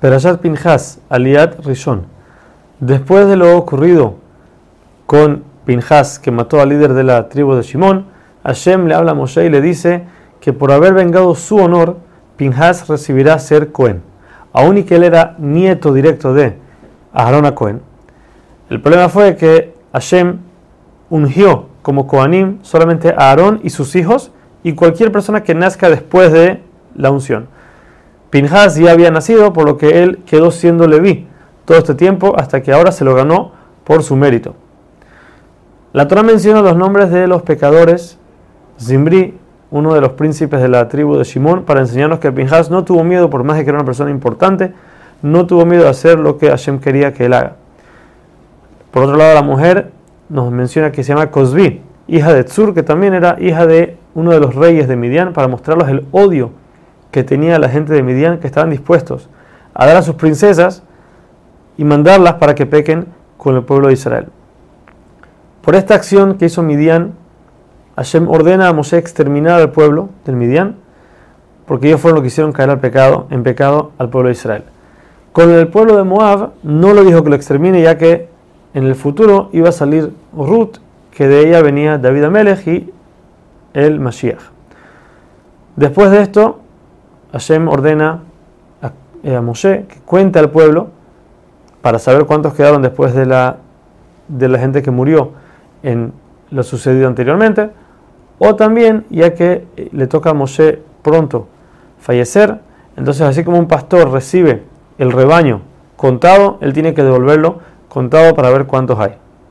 Perashat Pinjas, Aliat Rishon. Después de lo ocurrido con Pinjas, que mató al líder de la tribu de Shimón, Hashem le habla a Moshe y le dice que por haber vengado su honor, Pinjas recibirá ser Cohen, aun y que él era nieto directo de Aarón a Cohen. El problema fue que Hashem ungió como Kohanim solamente a Aarón y sus hijos y cualquier persona que nazca después de la unción. Pinjas ya había nacido, por lo que él quedó siendo Leví todo este tiempo hasta que ahora se lo ganó por su mérito. La Torah menciona los nombres de los pecadores, Zimbri, uno de los príncipes de la tribu de Shimón, para enseñarnos que Pinjas no tuvo miedo, por más de que era una persona importante, no tuvo miedo de hacer lo que Hashem quería que él haga. Por otro lado, la mujer nos menciona que se llama Cosbi, hija de Tzur, que también era hija de uno de los reyes de Midian, para mostrarles el odio que tenía la gente de Midian, que estaban dispuestos a dar a sus princesas y mandarlas para que pequen con el pueblo de Israel. Por esta acción que hizo Midian, Hashem ordena a Moshe exterminar al pueblo del Midian, porque ellos fueron los que hicieron caer al pecado, en pecado al pueblo de Israel. Con el pueblo de Moab no lo dijo que lo extermine, ya que en el futuro iba a salir Ruth, que de ella venía David Amelech y el Mashiach. Después de esto, Hashem ordena a, eh, Moshe que cuente al pueblo para saber cuántos quedaron después de la, de la gente que murió en lo sucedido anteriormente, o también ya que eh, le toca a Moshe pronto fallecer, entonces así como un pastor recibe el rebaño contado, él tiene que devolverlo contado para ver cuántos hay.